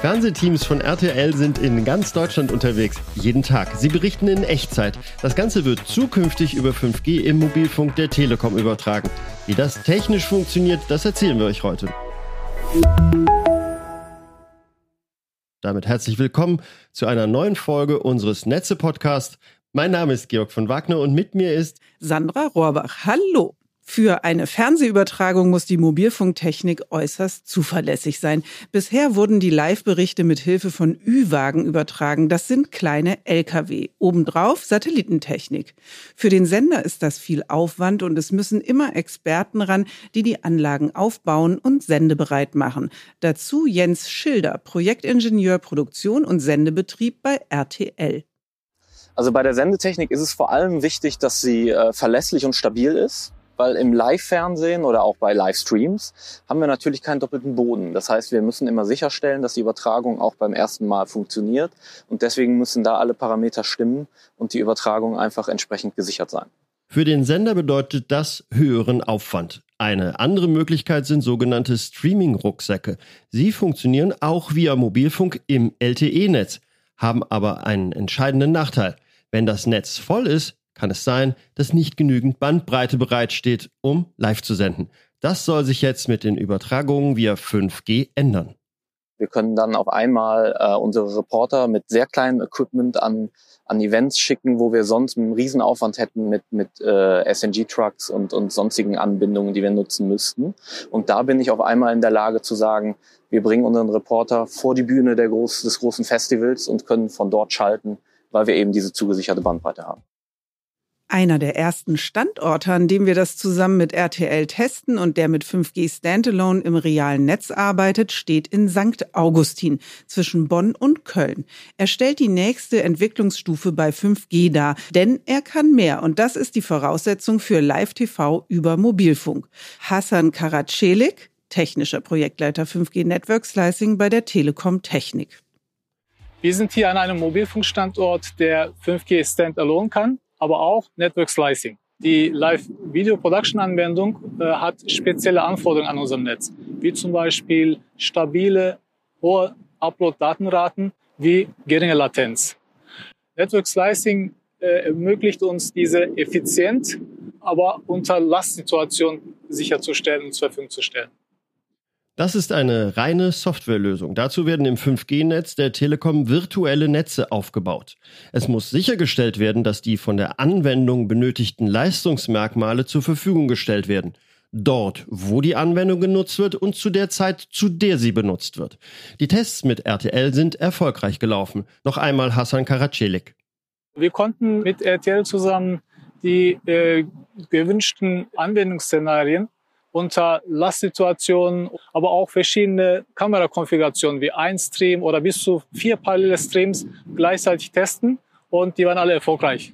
Fernsehteams von RTL sind in ganz Deutschland unterwegs, jeden Tag. Sie berichten in Echtzeit. Das Ganze wird zukünftig über 5G im Mobilfunk der Telekom übertragen. Wie das technisch funktioniert, das erzählen wir euch heute. Damit herzlich willkommen zu einer neuen Folge unseres Netze-Podcasts. Mein Name ist Georg von Wagner und mit mir ist Sandra Rohrbach. Hallo. Für eine Fernsehübertragung muss die Mobilfunktechnik äußerst zuverlässig sein. Bisher wurden die Live-Berichte mit Hilfe von Ü-Wagen übertragen. Das sind kleine Lkw. Obendrauf Satellitentechnik. Für den Sender ist das viel Aufwand und es müssen immer Experten ran, die die Anlagen aufbauen und sendebereit machen. Dazu Jens Schilder, Projektingenieur Produktion und Sendebetrieb bei RTL. Also bei der Sendetechnik ist es vor allem wichtig, dass sie äh, verlässlich und stabil ist weil im Live-Fernsehen oder auch bei Livestreams haben wir natürlich keinen doppelten Boden. Das heißt, wir müssen immer sicherstellen, dass die Übertragung auch beim ersten Mal funktioniert und deswegen müssen da alle Parameter stimmen und die Übertragung einfach entsprechend gesichert sein. Für den Sender bedeutet das höheren Aufwand. Eine andere Möglichkeit sind sogenannte Streaming-Rucksäcke. Sie funktionieren auch via Mobilfunk im LTE-Netz, haben aber einen entscheidenden Nachteil. Wenn das Netz voll ist, kann es sein, dass nicht genügend Bandbreite bereitsteht, um live zu senden. Das soll sich jetzt mit den Übertragungen via 5G ändern. Wir können dann auf einmal äh, unsere Reporter mit sehr kleinem Equipment an, an Events schicken, wo wir sonst einen Riesenaufwand hätten mit, mit äh, SNG-Trucks und, und sonstigen Anbindungen, die wir nutzen müssten. Und da bin ich auf einmal in der Lage zu sagen, wir bringen unseren Reporter vor die Bühne der groß, des großen Festivals und können von dort schalten, weil wir eben diese zugesicherte Bandbreite haben. Einer der ersten Standorte, an dem wir das zusammen mit RTL testen und der mit 5G Standalone im realen Netz arbeitet, steht in St. Augustin zwischen Bonn und Köln. Er stellt die nächste Entwicklungsstufe bei 5G dar, denn er kann mehr und das ist die Voraussetzung für Live-TV über Mobilfunk. Hassan Karacelik, technischer Projektleiter 5G Network Slicing bei der Telekom Technik. Wir sind hier an einem Mobilfunkstandort, der 5G Standalone kann aber auch Network Slicing. Die Live-Video-Production-Anwendung äh, hat spezielle Anforderungen an unserem Netz, wie zum Beispiel stabile, hohe Upload-Datenraten wie geringe Latenz. Network Slicing äh, ermöglicht uns diese effizient, aber unter Lastsituationen sicherzustellen und zur Verfügung zu stellen. Das ist eine reine Softwarelösung. Dazu werden im 5G-Netz der Telekom virtuelle Netze aufgebaut. Es muss sichergestellt werden, dass die von der Anwendung benötigten Leistungsmerkmale zur Verfügung gestellt werden. Dort, wo die Anwendung genutzt wird und zu der Zeit, zu der sie benutzt wird. Die Tests mit RTL sind erfolgreich gelaufen. Noch einmal Hassan Karacelik. Wir konnten mit RTL zusammen die äh, gewünschten Anwendungsszenarien unter Lastsituationen, aber auch verschiedene Kamerakonfigurationen wie ein Stream oder bis zu vier parallele Streams gleichzeitig testen und die waren alle erfolgreich.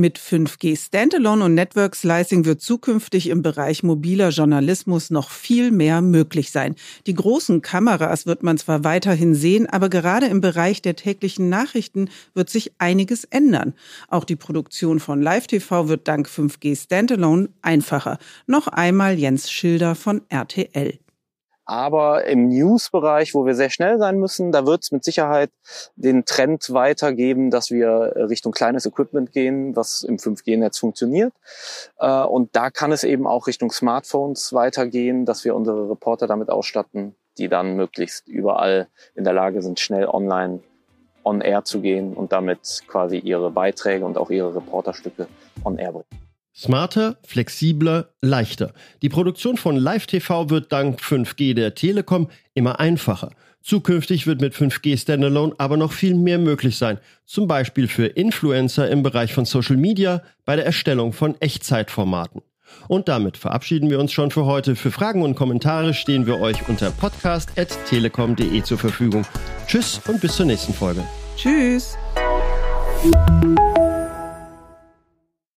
Mit 5G Standalone und Network Slicing wird zukünftig im Bereich mobiler Journalismus noch viel mehr möglich sein. Die großen Kameras wird man zwar weiterhin sehen, aber gerade im Bereich der täglichen Nachrichten wird sich einiges ändern. Auch die Produktion von Live-TV wird dank 5G Standalone einfacher. Noch einmal Jens Schilder von RTL. Aber im News-Bereich, wo wir sehr schnell sein müssen, da wird es mit Sicherheit den Trend weitergeben, dass wir Richtung kleines Equipment gehen, was im 5G-Netz funktioniert. Äh, und da kann es eben auch Richtung Smartphones weitergehen, dass wir unsere Reporter damit ausstatten, die dann möglichst überall in der Lage sind, schnell online on air zu gehen und damit quasi ihre Beiträge und auch ihre Reporterstücke on air bringen. Smarter, flexibler, leichter. Die Produktion von Live-TV wird dank 5G der Telekom immer einfacher. Zukünftig wird mit 5G Standalone aber noch viel mehr möglich sein. Zum Beispiel für Influencer im Bereich von Social Media bei der Erstellung von Echtzeitformaten. Und damit verabschieden wir uns schon für heute. Für Fragen und Kommentare stehen wir euch unter podcast.telekom.de zur Verfügung. Tschüss und bis zur nächsten Folge. Tschüss.